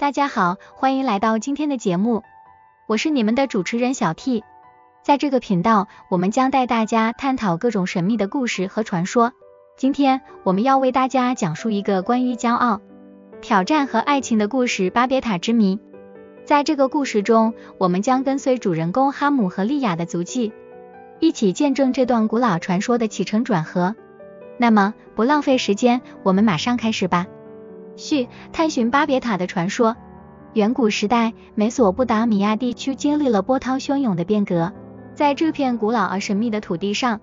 大家好，欢迎来到今天的节目，我是你们的主持人小 T。在这个频道，我们将带大家探讨各种神秘的故事和传说。今天我们要为大家讲述一个关于骄傲、挑战和爱情的故事——巴别塔之谜。在这个故事中，我们将跟随主人公哈姆和利亚的足迹，一起见证这段古老传说的起承转合。那么，不浪费时间，我们马上开始吧。续：探寻巴别塔的传说。远古时代，美索不达米亚地区经历了波涛汹涌的变革。在这片古老而神秘的土地上，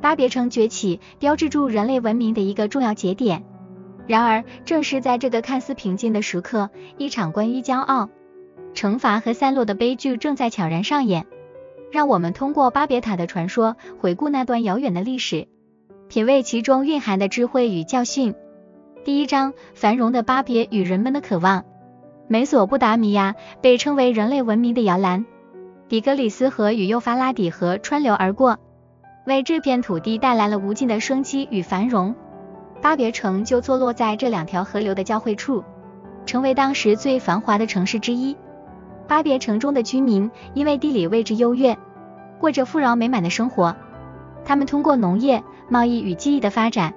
巴别城崛起，标志住人类文明的一个重要节点。然而，正是在这个看似平静的时刻，一场关于骄傲、惩罚和散落的悲剧正在悄然上演。让我们通过巴别塔的传说，回顾那段遥远的历史。品味其中蕴含的智慧与教训。第一章：繁荣的巴别与人们的渴望。美索不达米亚被称为人类文明的摇篮，底格里斯河与幼发拉底河穿流而过，为这片土地带来了无尽的生机与繁荣。巴别城就坐落在这两条河流的交汇处，成为当时最繁华的城市之一。巴别城中的居民因为地理位置优越，过着富饶美满的生活。他们通过农业。贸易与技艺的发展，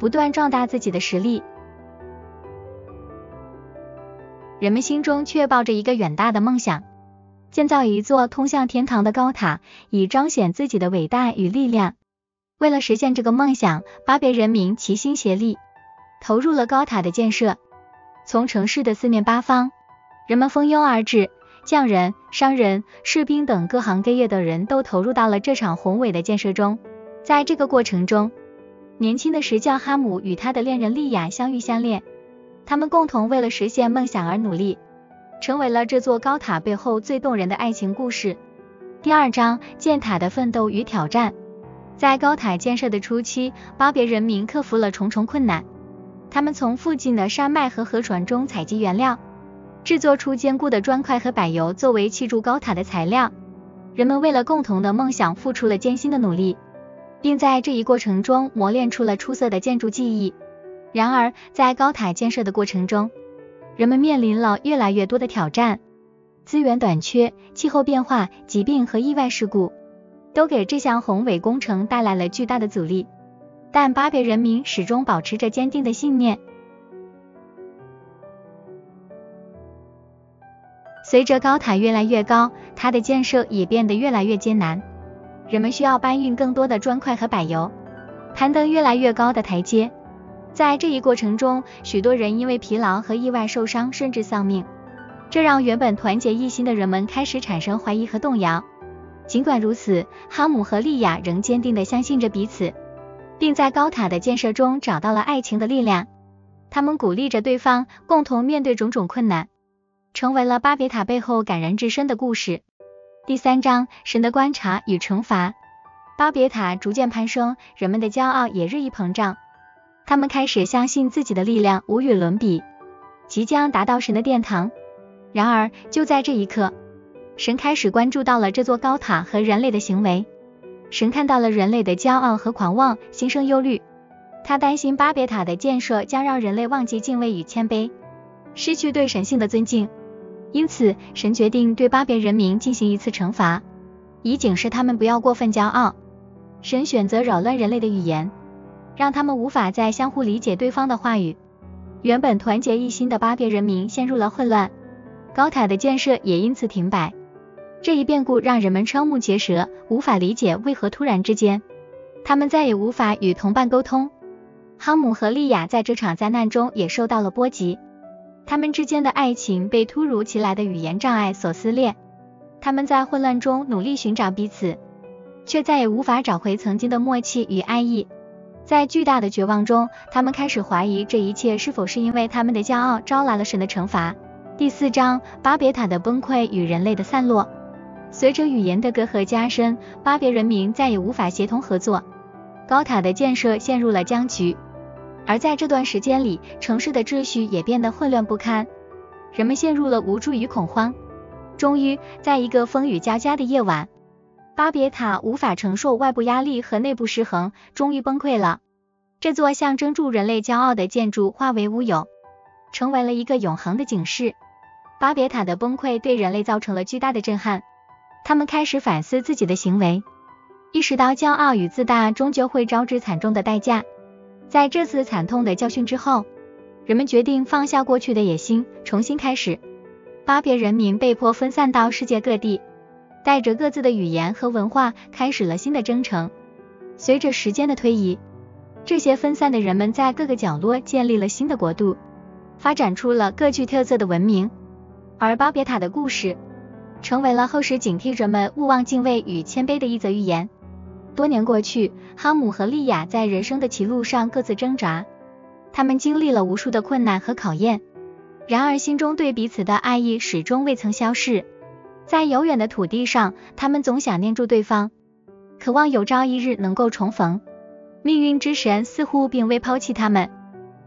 不断壮大自己的实力。人们心中却抱着一个远大的梦想，建造一座通向天堂的高塔，以彰显自己的伟大与力量。为了实现这个梦想，巴别人民齐心协力，投入了高塔的建设。从城市的四面八方，人们蜂拥而至，匠人、商人、士兵等各行各业的人都投入到了这场宏伟的建设中。在这个过程中，年轻的石匠哈姆与他的恋人莉亚相遇相恋，他们共同为了实现梦想而努力，成为了这座高塔背后最动人的爱情故事。第二章：建塔的奋斗与挑战。在高塔建设的初期，巴别人民克服了重重困难，他们从附近的山脉和河床中采集原料，制作出坚固的砖块和柏油作为砌筑高塔的材料。人们为了共同的梦想付出了艰辛的努力。并在这一过程中磨练出了出色的建筑技艺。然而，在高塔建设的过程中，人们面临了越来越多的挑战，资源短缺、气候变化、疾病和意外事故，都给这项宏伟工程带来了巨大的阻力。但巴别人民始终保持着坚定的信念。随着高塔越来越高，它的建设也变得越来越艰难。人们需要搬运更多的砖块和柏油，攀登越来越高的台阶。在这一过程中，许多人因为疲劳和意外受伤，甚至丧命。这让原本团结一心的人们开始产生怀疑和动摇。尽管如此，哈姆和利亚仍坚定地相信着彼此，并在高塔的建设中找到了爱情的力量。他们鼓励着对方，共同面对种种困难，成为了巴别塔背后感人至深的故事。第三章，神的观察与惩罚。巴别塔逐渐攀升，人们的骄傲也日益膨胀。他们开始相信自己的力量无与伦比，即将达到神的殿堂。然而，就在这一刻，神开始关注到了这座高塔和人类的行为。神看到了人类的骄傲和狂妄，心生忧虑。他担心巴别塔的建设将让人类忘记敬畏与谦卑，失去对神性的尊敬。因此，神决定对巴别人民进行一次惩罚，以警示他们不要过分骄傲。神选择扰乱人类的语言，让他们无法再相互理解对方的话语。原本团结一心的巴别人民陷入了混乱，高塔的建设也因此停摆。这一变故让人们瞠目结舌，无法理解为何突然之间，他们再也无法与同伴沟通。哈姆和利亚在这场灾难中也受到了波及。他们之间的爱情被突如其来的语言障碍所撕裂，他们在混乱中努力寻找彼此，却再也无法找回曾经的默契与爱意。在巨大的绝望中，他们开始怀疑这一切是否是因为他们的骄傲招来了神的惩罚。第四章：巴别塔的崩溃与人类的散落。随着语言的隔阂加深，巴别人民再也无法协同合作，高塔的建设陷入了僵局。而在这段时间里，城市的秩序也变得混乱不堪，人们陷入了无助与恐慌。终于，在一个风雨交加的夜晚，巴别塔无法承受外部压力和内部失衡，终于崩溃了。这座象征住人类骄傲的建筑化为乌有，成为了一个永恒的警示。巴别塔的崩溃对人类造成了巨大的震撼，他们开始反思自己的行为，意识到骄傲与自大终究会招致惨重的代价。在这次惨痛的教训之后，人们决定放下过去的野心，重新开始。巴别人民被迫分散到世界各地，带着各自的语言和文化，开始了新的征程。随着时间的推移，这些分散的人们在各个角落建立了新的国度，发展出了各具特色的文明。而巴别塔的故事，成为了后世警惕人们勿忘敬畏与谦卑的一则寓言。多年过去，哈姆和利亚在人生的歧路上各自挣扎，他们经历了无数的困难和考验，然而心中对彼此的爱意始终未曾消逝。在遥远的土地上，他们总想念住对方，渴望有朝一日能够重逢。命运之神似乎并未抛弃他们，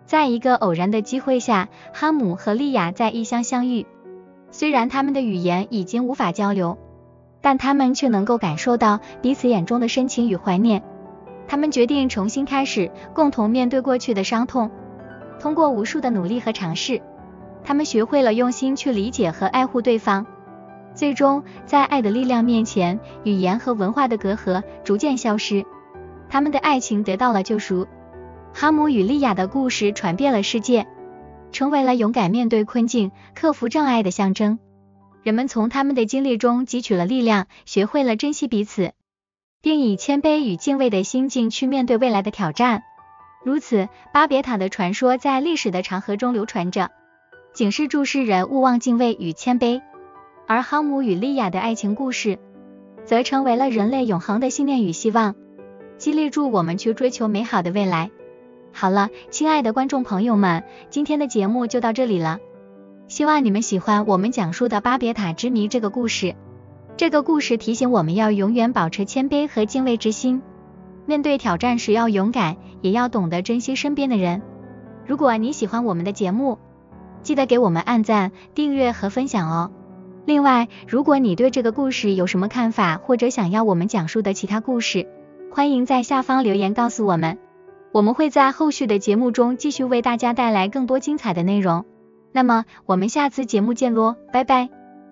在一个偶然的机会下，哈姆和利亚在异乡相遇。虽然他们的语言已经无法交流，但他们却能够感受到彼此眼中的深情与怀念。他们决定重新开始，共同面对过去的伤痛。通过无数的努力和尝试，他们学会了用心去理解和爱护对方。最终，在爱的力量面前，语言和文化的隔阂逐渐消失，他们的爱情得到了救赎。哈姆与利亚的故事传遍了世界。成为了勇敢面对困境、克服障碍的象征。人们从他们的经历中汲取了力量，学会了珍惜彼此，并以谦卑与敬畏的心境去面对未来的挑战。如此，巴别塔的传说在历史的长河中流传着，警示注世人勿忘敬畏与谦卑。而哈姆与利亚的爱情故事，则成为了人类永恒的信念与希望，激励住我们去追求美好的未来。好了，亲爱的观众朋友们，今天的节目就到这里了。希望你们喜欢我们讲述的巴别塔之谜这个故事。这个故事提醒我们要永远保持谦卑和敬畏之心，面对挑战时要勇敢，也要懂得珍惜身边的人。如果你喜欢我们的节目，记得给我们按赞、订阅和分享哦。另外，如果你对这个故事有什么看法，或者想要我们讲述的其他故事，欢迎在下方留言告诉我们。我们会在后续的节目中继续为大家带来更多精彩的内容。那么，我们下次节目见喽，拜拜。